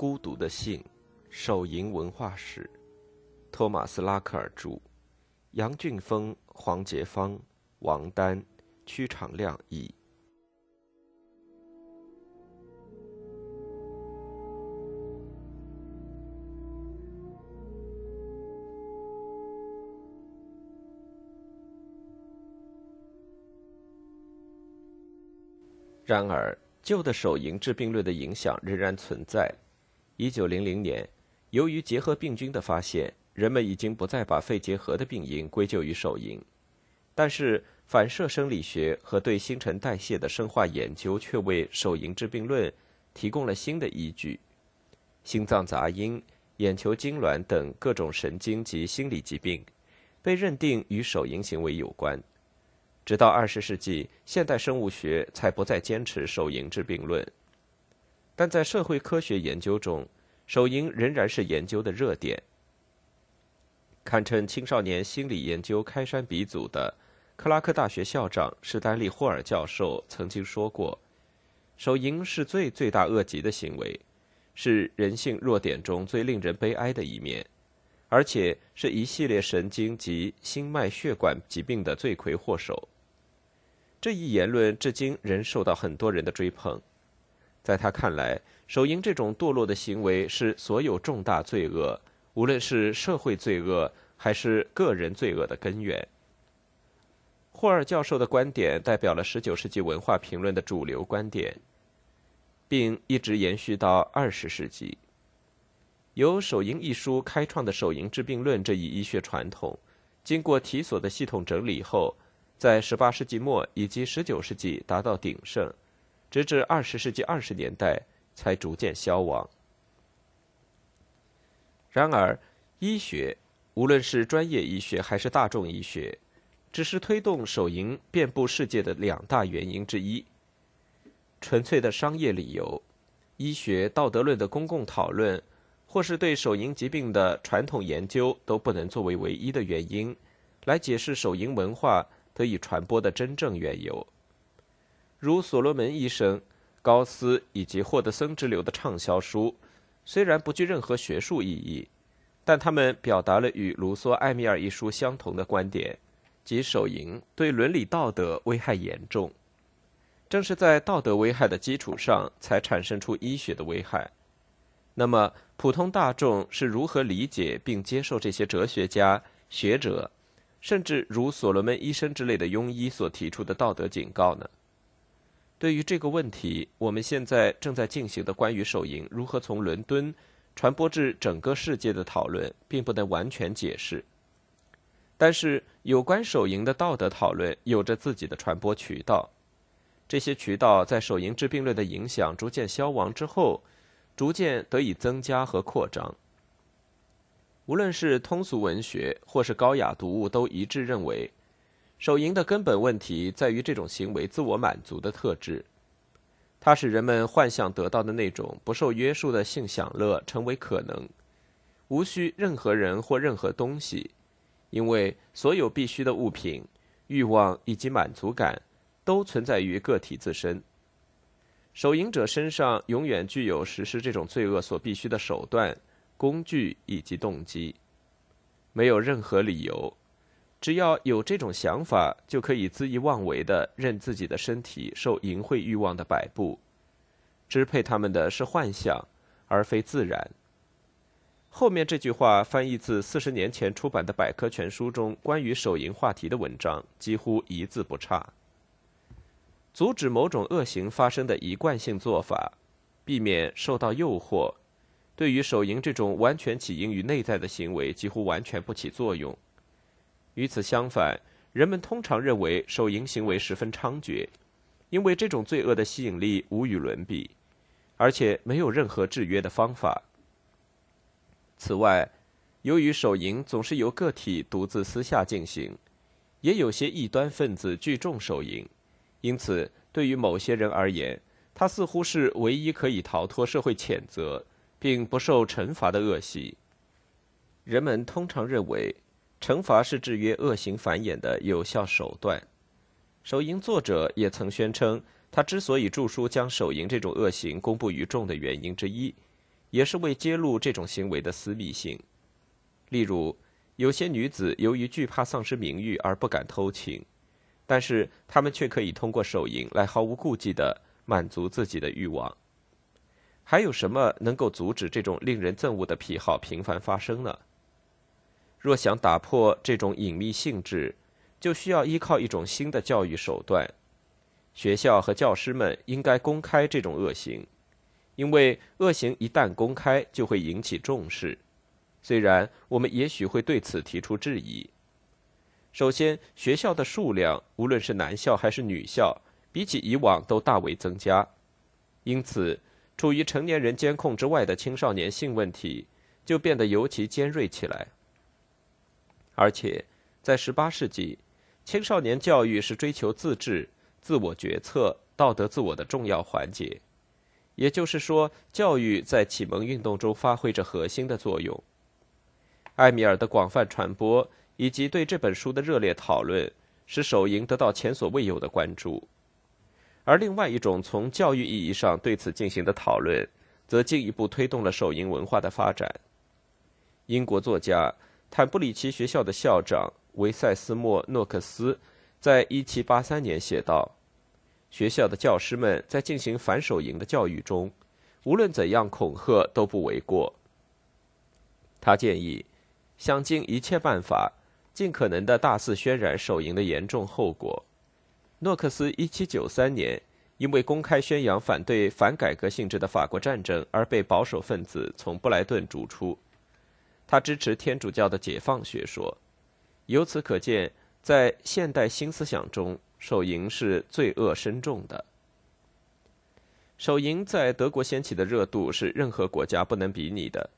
孤独的信，手淫文化史，托马斯·拉克尔著，杨俊峰、黄杰芳、王丹、屈长亮译。然而，旧的手淫致病论的影响仍然存在。一九零零年，由于结核病菌的发现，人们已经不再把肺结核的病因归咎于手淫。但是，反射生理学和对新陈代谢的生化研究却为手淫致病论提供了新的依据。心脏杂音、眼球痉挛等各种神经及心理疾病，被认定与手淫行为有关。直到二十世纪，现代生物学才不再坚持手淫致病论，但在社会科学研究中，手淫仍然是研究的热点。堪称青少年心理研究开山鼻祖的克拉克大学校长史丹利·霍尔教授曾经说过：“手淫是最罪大恶极的行为，是人性弱点中最令人悲哀的一面。”而且是一系列神经及心脉血管疾病的罪魁祸首。这一言论至今仍受到很多人的追捧。在他看来，手淫这种堕落的行为是所有重大罪恶，无论是社会罪恶还是个人罪恶的根源。霍尔教授的观点代表了19世纪文化评论的主流观点，并一直延续到20世纪。由《手淫》一书开创的手淫治病论这一医学传统，经过提索的系统整理后。在18世纪末以及19世纪达到鼎盛，直至20世纪20年代才逐渐消亡。然而，医学无论是专业医学还是大众医学，只是推动手淫遍布世界的两大原因之一。纯粹的商业理由、医学道德论的公共讨论，或是对手淫疾病的传统研究，都不能作为唯一的原因来解释手淫文化。得以传播的真正缘由，如所罗门医生、高斯以及霍德森之流的畅销书，虽然不具任何学术意义，但他们表达了与卢梭《艾米尔》一书相同的观点，即手淫对伦理道德危害严重。正是在道德危害的基础上，才产生出医学的危害。那么，普通大众是如何理解并接受这些哲学家、学者？甚至如所罗门医生之类的庸医所提出的道德警告呢？对于这个问题，我们现在正在进行的关于手淫如何从伦敦传播至整个世界的讨论，并不能完全解释。但是，有关手淫的道德讨论有着自己的传播渠道，这些渠道在手淫治病论的影响逐渐消亡之后，逐渐得以增加和扩张。无论是通俗文学或是高雅读物，都一致认为，手淫的根本问题在于这种行为自我满足的特质。它使人们幻想得到的那种不受约束的性享乐成为可能，无需任何人或任何东西，因为所有必须的物品、欲望以及满足感都存在于个体自身。手淫者身上永远具有实施这种罪恶所必须的手段。工具以及动机，没有任何理由，只要有这种想法，就可以恣意妄为的任自己的身体受淫秽欲望的摆布，支配他们的是幻想，而非自然。后面这句话翻译自四十年前出版的百科全书中关于手淫话题的文章，几乎一字不差。阻止某种恶行发生的一贯性做法，避免受到诱惑。对于手淫这种完全起因于内在的行为，几乎完全不起作用。与此相反，人们通常认为手淫行为十分猖獗，因为这种罪恶的吸引力无与伦比，而且没有任何制约的方法。此外，由于手淫总是由个体独自私下进行，也有些异端分子聚众手淫，因此对于某些人而言，它似乎是唯一可以逃脱社会谴责。并不受惩罚的恶习。人们通常认为，惩罚是制约恶行繁衍的有效手段。手淫作者也曾宣称，他之所以著书将手淫这种恶行公布于众的原因之一，也是为揭露这种行为的私密性。例如，有些女子由于惧怕丧失名誉而不敢偷情，但是她们却可以通过手淫来毫无顾忌地满足自己的欲望。还有什么能够阻止这种令人憎恶的癖好频繁发生呢？若想打破这种隐秘性质，就需要依靠一种新的教育手段。学校和教师们应该公开这种恶行，因为恶行一旦公开，就会引起重视。虽然我们也许会对此提出质疑。首先，学校的数量，无论是男校还是女校，比起以往都大为增加，因此，处于成年人监控之外的青少年性问题就变得尤其尖锐起来。而且，在18世纪，青少年教育是追求自治、自我决策、道德自我的重要环节。也就是说，教育在启蒙运动中发挥着核心的作用。艾米尔的广泛传播以及对这本书的热烈讨论，使手淫得到前所未有的关注。而另外一种从教育意义上对此进行的讨论，则进一步推动了手淫文化的发展。英国作家。坦布里奇学校的校长维塞斯莫诺克斯在1783年写道：“学校的教师们在进行反手淫的教育中，无论怎样恐吓都不为过。”他建议想尽一切办法，尽可能的大肆渲染手淫的严重后果。诺克斯1793年因为公开宣扬反对反改革性质的法国战争而被保守分子从布莱顿逐出。他支持天主教的解放学说，由此可见，在现代新思想中，手淫是罪恶深重的。手淫在德国掀起的热度是任何国家不能比拟的。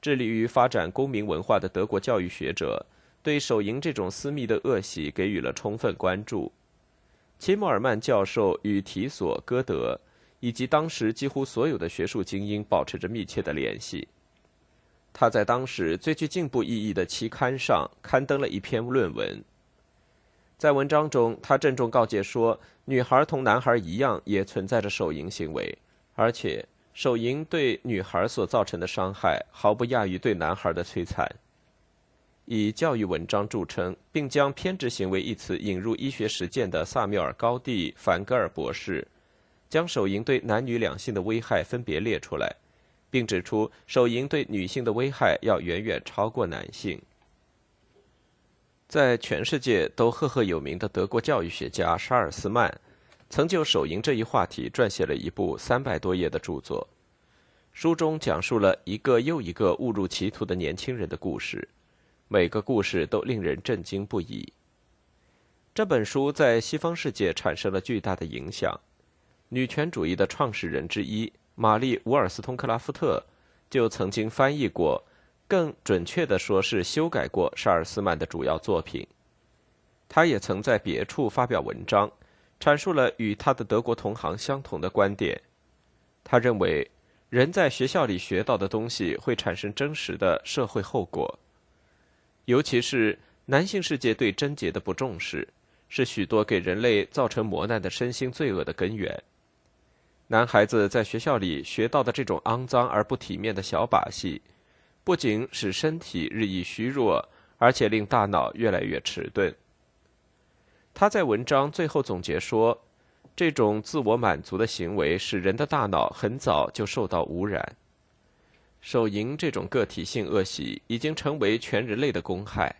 致力于发展公民文化的德国教育学者对手淫这种私密的恶习给予了充分关注。齐默尔曼教授与提索、歌德以及当时几乎所有的学术精英保持着密切的联系。他在当时最具进步意义的期刊上刊登了一篇论文。在文章中，他郑重告诫说，女孩同男孩一样，也存在着手淫行为，而且手淫对女孩所造成的伤害毫不亚于对男孩的摧残。以教育文章著称，并将“偏执行为”一词引入医学实践的萨缪尔·高地·凡格尔博士，将手淫对男女两性的危害分别列出来。并指出，手淫对女性的危害要远远超过男性。在全世界都赫赫有名的德国教育学家沙尔斯曼，曾就手淫这一话题撰写了一部三百多页的著作。书中讲述了一个又一个误入歧途的年轻人的故事，每个故事都令人震惊不已。这本书在西方世界产生了巨大的影响。女权主义的创始人之一。玛丽·伍尔斯通克拉夫特就曾经翻译过，更准确地说是修改过沙尔斯曼的主要作品。他也曾在别处发表文章，阐述了与他的德国同行相同的观点。他认为，人在学校里学到的东西会产生真实的社会后果，尤其是男性世界对贞洁的不重视，是许多给人类造成磨难的身心罪恶的根源。男孩子在学校里学到的这种肮脏而不体面的小把戏，不仅使身体日益虚弱，而且令大脑越来越迟钝。他在文章最后总结说：“这种自我满足的行为使人的大脑很早就受到污染。手淫这种个体性恶习已经成为全人类的公害。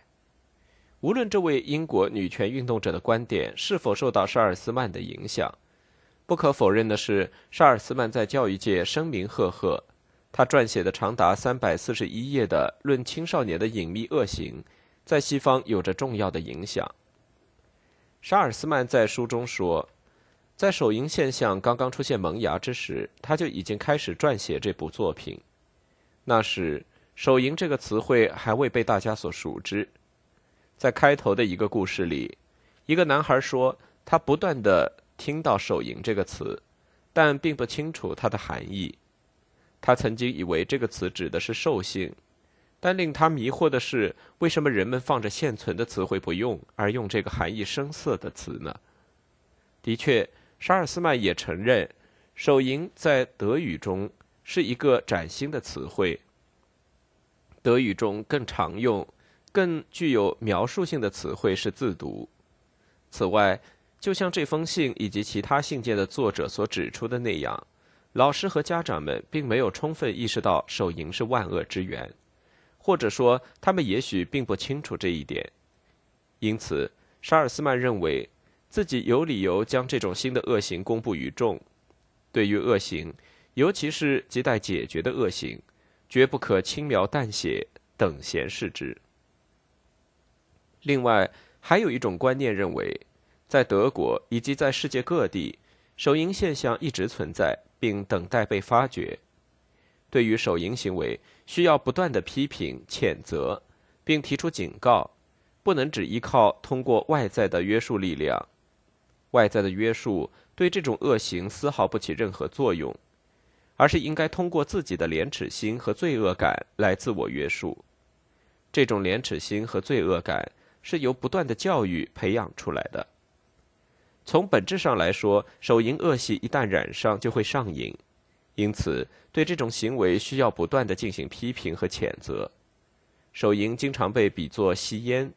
无论这位英国女权运动者的观点是否受到沙尔斯曼的影响。”不可否认的是，沙尔斯曼在教育界声名赫赫。他撰写的长达三百四十一页的《论青少年的隐秘恶行》，在西方有着重要的影响。沙尔斯曼在书中说，在手淫现象刚刚出现萌芽之时，他就已经开始撰写这部作品。那时，手淫这个词汇还未被大家所熟知。在开头的一个故事里，一个男孩说，他不断的。听到“手淫”这个词，但并不清楚它的含义。他曾经以为这个词指的是兽性，但令他迷惑的是，为什么人们放着现存的词汇不用，而用这个含义生涩的词呢？的确，沙尔斯曼也承认，“手淫”在德语中是一个崭新的词汇。德语中更常用、更具有描述性的词汇是“自读”。此外，就像这封信以及其他信件的作者所指出的那样，老师和家长们并没有充分意识到手淫是万恶之源，或者说，他们也许并不清楚这一点。因此，沙尔斯曼认为自己有理由将这种新的恶行公布于众。对于恶行，尤其是亟待解决的恶行，绝不可轻描淡写、等闲视之。另外，还有一种观念认为，在德国以及在世界各地，手淫现象一直存在，并等待被发掘。对于手淫行为，需要不断的批评、谴责，并提出警告。不能只依靠通过外在的约束力量，外在的约束对这种恶行丝毫不起任何作用，而是应该通过自己的廉耻心和罪恶感来自我约束。这种廉耻心和罪恶感是由不断的教育培养出来的。从本质上来说，手淫恶习一旦染上就会上瘾，因此对这种行为需要不断的进行批评和谴责。手淫经常被比作吸烟。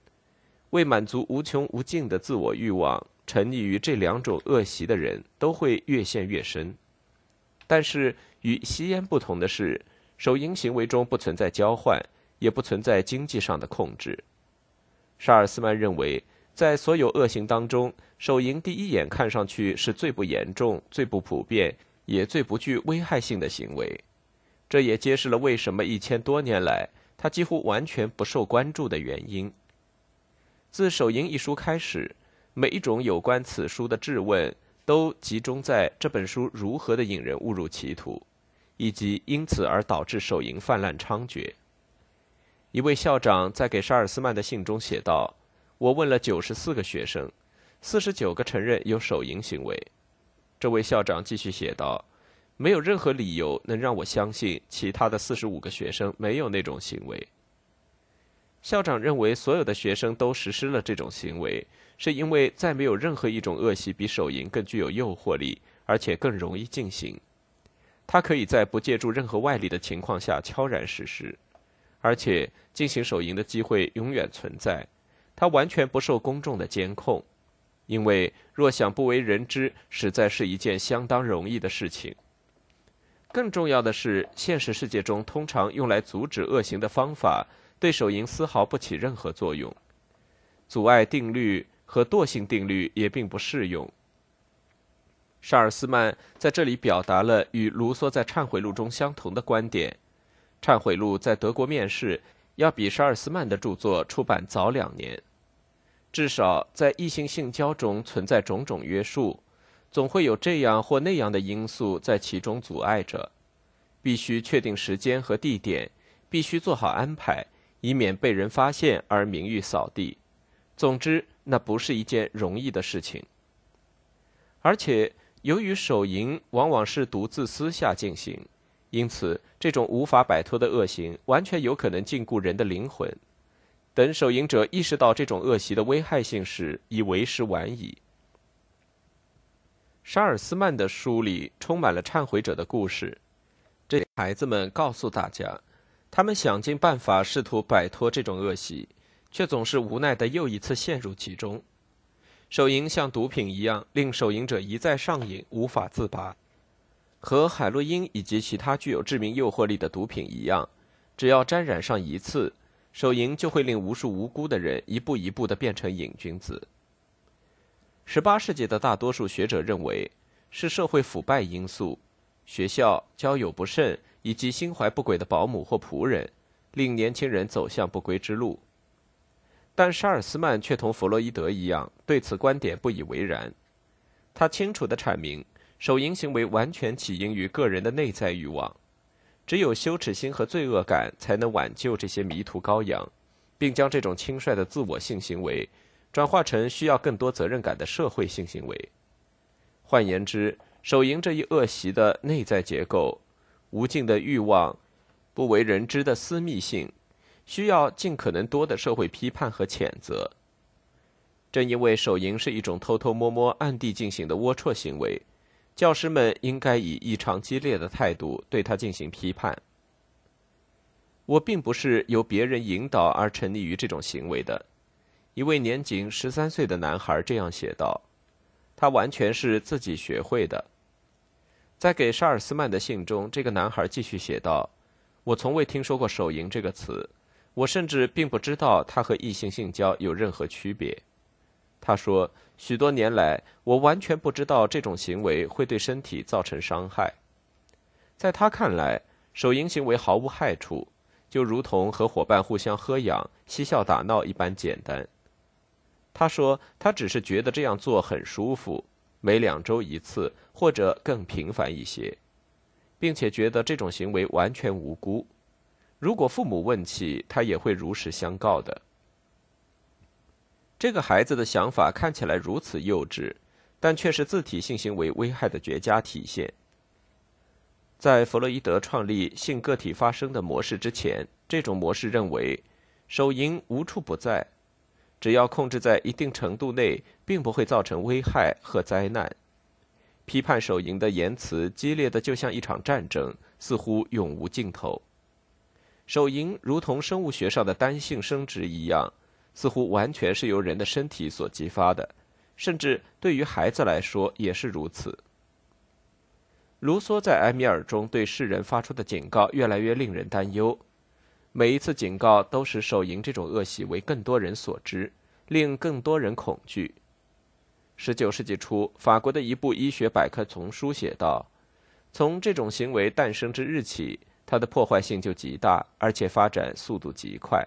为满足无穷无尽的自我欲望，沉溺于这两种恶习的人都会越陷越深。但是与吸烟不同的是，手淫行为中不存在交换，也不存在经济上的控制。沙尔斯曼认为，在所有恶行当中，手淫第一眼看上去是最不严重、最不普遍，也最不具危害性的行为。这也揭示了为什么一千多年来他几乎完全不受关注的原因。自《手淫》一书开始，每一种有关此书的质问都集中在这本书如何的引人误入歧途，以及因此而导致手淫泛滥猖獗。一位校长在给沙尔斯曼的信中写道：“我问了九十四个学生，四十九个承认有手淫行为。”这位校长继续写道：“没有任何理由能让我相信其他的四十五个学生没有那种行为。”校长认为，所有的学生都实施了这种行为，是因为再没有任何一种恶习比手淫更具有诱惑力，而且更容易进行。他可以在不借助任何外力的情况下悄然实施，而且进行手淫的机会永远存在。他完全不受公众的监控，因为若想不为人知，实在是一件相当容易的事情。更重要的是，现实世界中通常用来阻止恶行的方法。对手淫丝毫不起任何作用，阻碍定律和惰性定律也并不适用。沙尔斯曼在这里表达了与卢梭在《忏悔录》中相同的观点：《忏悔录》在德国面世要比沙尔斯曼的著作出版早两年。至少在异性性交中存在种种约束，总会有这样或那样的因素在其中阻碍着。必须确定时间和地点，必须做好安排。以免被人发现而名誉扫地。总之，那不是一件容易的事情。而且，由于手淫往往是独自私下进行，因此这种无法摆脱的恶行完全有可能禁锢人的灵魂。等手淫者意识到这种恶习的危害性时，已为时晚矣。沙尔斯曼的书里充满了忏悔者的故事，这孩子们告诉大家。他们想尽办法试图摆脱这种恶习，却总是无奈的又一次陷入其中。手淫像毒品一样，令手淫者一再上瘾，无法自拔。和海洛因以及其他具有致命诱惑力的毒品一样，只要沾染上一次，手淫就会令无数无辜的人一步一步的变成瘾君子。十八世纪的大多数学者认为，是社会腐败因素，学校交友不慎。以及心怀不轨的保姆或仆人，令年轻人走向不归之路。但沙尔斯曼却同弗洛伊德一样，对此观点不以为然。他清楚地阐明，手淫行为完全起因于个人的内在欲望，只有羞耻心和罪恶感才能挽救这些迷途羔羊，并将这种轻率的自我性行为转化成需要更多责任感的社会性行为。换言之，手淫这一恶习的内在结构。无尽的欲望，不为人知的私密性，需要尽可能多的社会批判和谴责。正因为手淫是一种偷偷摸摸、暗地进行的龌龊行为，教师们应该以异常激烈的态度对他进行批判。我并不是由别人引导而沉溺于这种行为的。一位年仅十三岁的男孩这样写道：“他完全是自己学会的。”在给沙尔斯曼的信中，这个男孩继续写道：“我从未听说过‘手淫’这个词，我甚至并不知道它和异性性交有任何区别。”他说：“许多年来，我完全不知道这种行为会对身体造成伤害。在他看来，手淫行为毫无害处，就如同和伙伴互相喝氧、嬉笑打闹一般简单。”他说：“他只是觉得这样做很舒服，每两周一次或者更频繁一些，并且觉得这种行为完全无辜。如果父母问起，他也会如实相告的。”这个孩子的想法看起来如此幼稚，但却是自体性行为危害的绝佳体现。在弗洛伊德创立性个体发生的模式之前，这种模式认为，手淫无处不在，只要控制在一定程度内，并不会造成危害和灾难。批判手淫的言辞激烈的就像一场战争，似乎永无尽头。手淫如同生物学上的单性生殖一样。似乎完全是由人的身体所激发的，甚至对于孩子来说也是如此。卢梭在《埃米尔》中对世人发出的警告越来越令人担忧，每一次警告都使手淫这种恶习为更多人所知，令更多人恐惧。十九世纪初，法国的一部医学百科丛书写道：“从这种行为诞生之日起，它的破坏性就极大，而且发展速度极快。”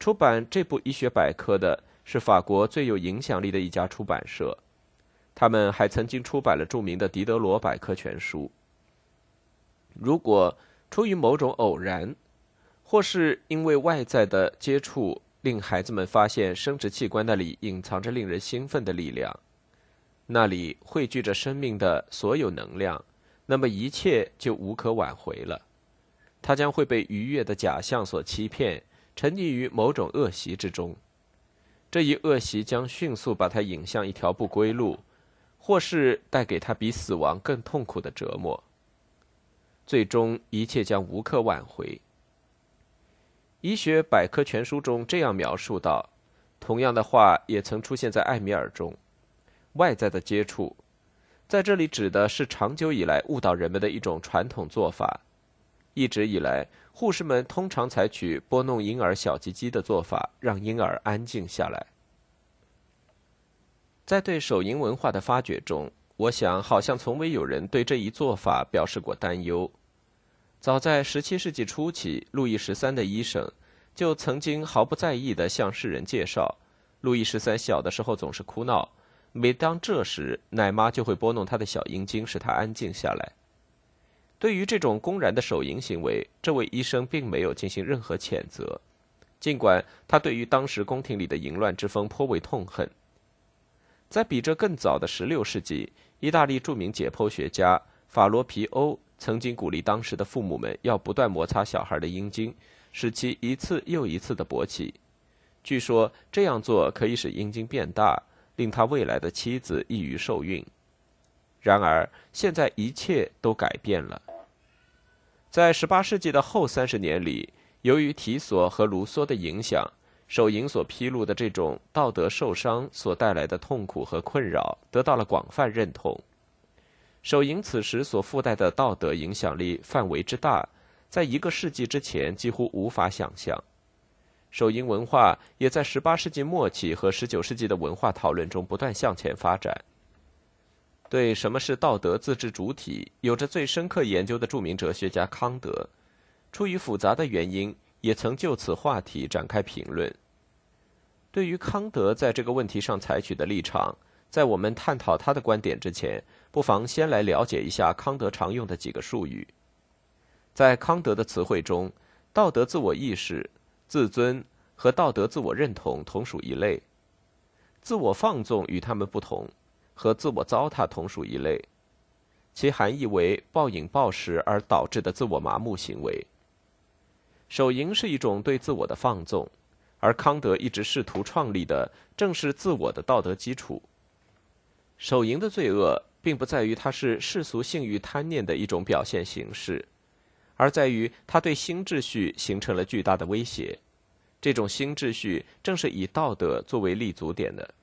出版这部医学百科的是法国最有影响力的一家出版社，他们还曾经出版了著名的《狄德罗百科全书》。如果出于某种偶然，或是因为外在的接触令孩子们发现生殖器官那里隐藏着令人兴奋的力量，那里汇聚着生命的所有能量，那么一切就无可挽回了。他将会被愉悦的假象所欺骗。沉溺于某种恶习之中，这一恶习将迅速把他引向一条不归路，或是带给他比死亡更痛苦的折磨。最终，一切将无可挽回。医学百科全书中这样描述道：“同样的话也曾出现在艾米尔中。外在的接触，在这里指的是长久以来误导人们的一种传统做法。一直以来。”护士们通常采取拨弄婴儿小鸡鸡的做法，让婴儿安静下来。在对手淫文化的发掘中，我想好像从未有人对这一做法表示过担忧。早在17世纪初期，路易十三的医生就曾经毫不在意地向世人介绍，路易十三小的时候总是哭闹，每当这时，奶妈就会拨弄他的小阴茎，使他安静下来。对于这种公然的手淫行为，这位医生并没有进行任何谴责，尽管他对于当时宫廷里的淫乱之风颇为痛恨。在比这更早的16世纪，意大利著名解剖学家法罗皮欧曾经鼓励当时的父母们要不断摩擦小孩的阴茎，使其一次又一次的勃起。据说这样做可以使阴茎变大，令他未来的妻子易于受孕。然而，现在一切都改变了。在18世纪的后三十年里，由于提索和卢梭的影响，手淫所披露的这种道德受伤所带来的痛苦和困扰得到了广泛认同。手淫此时所附带的道德影响力范围之大，在一个世纪之前几乎无法想象。手淫文化也在18世纪末期和19世纪的文化讨论中不断向前发展。对什么是道德自治主体有着最深刻研究的著名哲学家康德，出于复杂的原因，也曾就此话题展开评论。对于康德在这个问题上采取的立场，在我们探讨他的观点之前，不妨先来了解一下康德常用的几个术语。在康德的词汇中，道德自我意识、自尊和道德自我认同同属一类，自我放纵与他们不同。和自我糟蹋同属一类，其含义为暴饮暴食而导致的自我麻木行为。手淫是一种对自我的放纵，而康德一直试图创立的正是自我的道德基础。手淫的罪恶并不在于它是世俗性欲贪念的一种表现形式，而在于它对新秩序形成了巨大的威胁。这种新秩序正是以道德作为立足点的。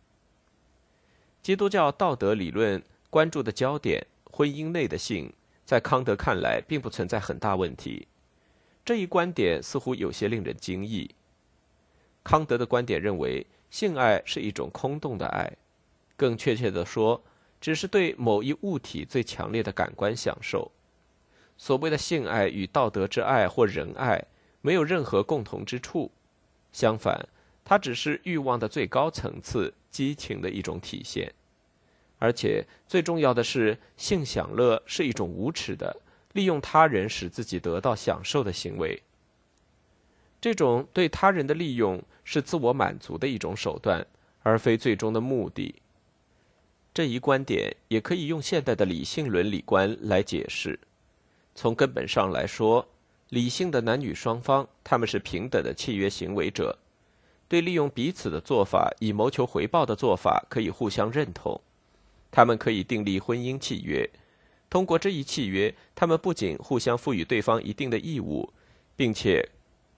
基督教道德理论关注的焦点，婚姻内的性，在康德看来并不存在很大问题。这一观点似乎有些令人惊异。康德的观点认为，性爱是一种空洞的爱，更确切地说，只是对某一物体最强烈的感官享受。所谓的性爱与道德之爱或仁爱没有任何共同之处。相反，它只是欲望的最高层次，激情的一种体现。而且最重要的是，性享乐是一种无耻的利用他人使自己得到享受的行为。这种对他人的利用是自我满足的一种手段，而非最终的目的。这一观点也可以用现代的理性伦理观来解释。从根本上来说。理性的男女双方，他们是平等的契约行为者，对利用彼此的做法以谋求回报的做法可以互相认同。他们可以订立婚姻契约，通过这一契约，他们不仅互相赋予对方一定的义务，并且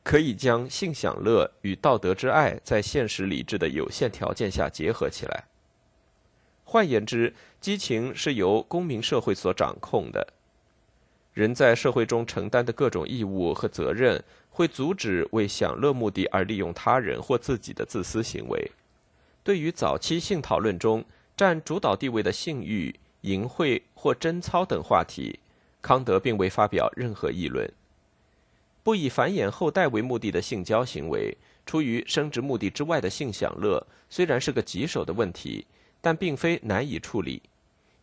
可以将性享乐与道德之爱在现实理智的有限条件下结合起来。换言之，激情是由公民社会所掌控的。人在社会中承担的各种义务和责任，会阻止为享乐目的而利用他人或自己的自私行为。对于早期性讨论中占主导地位的性欲、淫秽或贞操等话题，康德并未发表任何议论。不以繁衍后代为目的的性交行为，出于生殖目的之外的性享乐，虽然是个棘手的问题，但并非难以处理。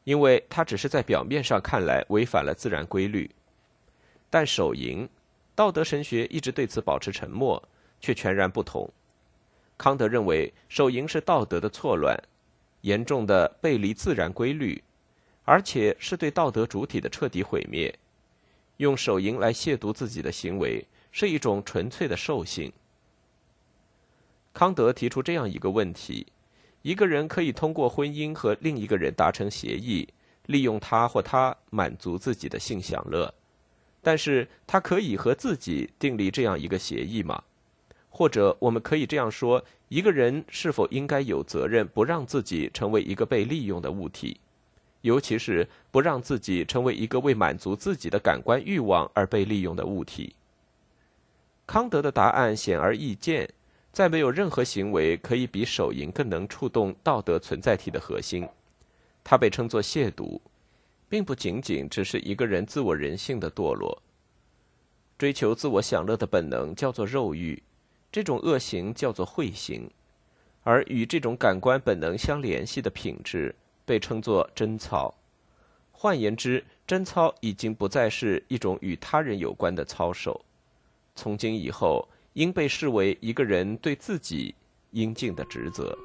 因为它只是在表面上看来违反了自然规律，但手淫，道德神学一直对此保持沉默，却全然不同。康德认为手淫是道德的错乱，严重的背离自然规律，而且是对道德主体的彻底毁灭。用手淫来亵渎自己的行为是一种纯粹的兽性。康德提出这样一个问题。一个人可以通过婚姻和另一个人达成协议，利用他或他满足自己的性享乐，但是他可以和自己订立这样一个协议吗？或者我们可以这样说：一个人是否应该有责任不让自己成为一个被利用的物体，尤其是不让自己成为一个为满足自己的感官欲望而被利用的物体？康德的答案显而易见。再没有任何行为可以比手淫更能触动道德存在体的核心。它被称作亵渎，并不仅仅只是一个人自我人性的堕落。追求自我享乐的本能叫做肉欲，这种恶行叫做秽行，而与这种感官本能相联系的品质被称作贞操。换言之，贞操已经不再是一种与他人有关的操守。从今以后。应被视为一个人对自己应尽的职责。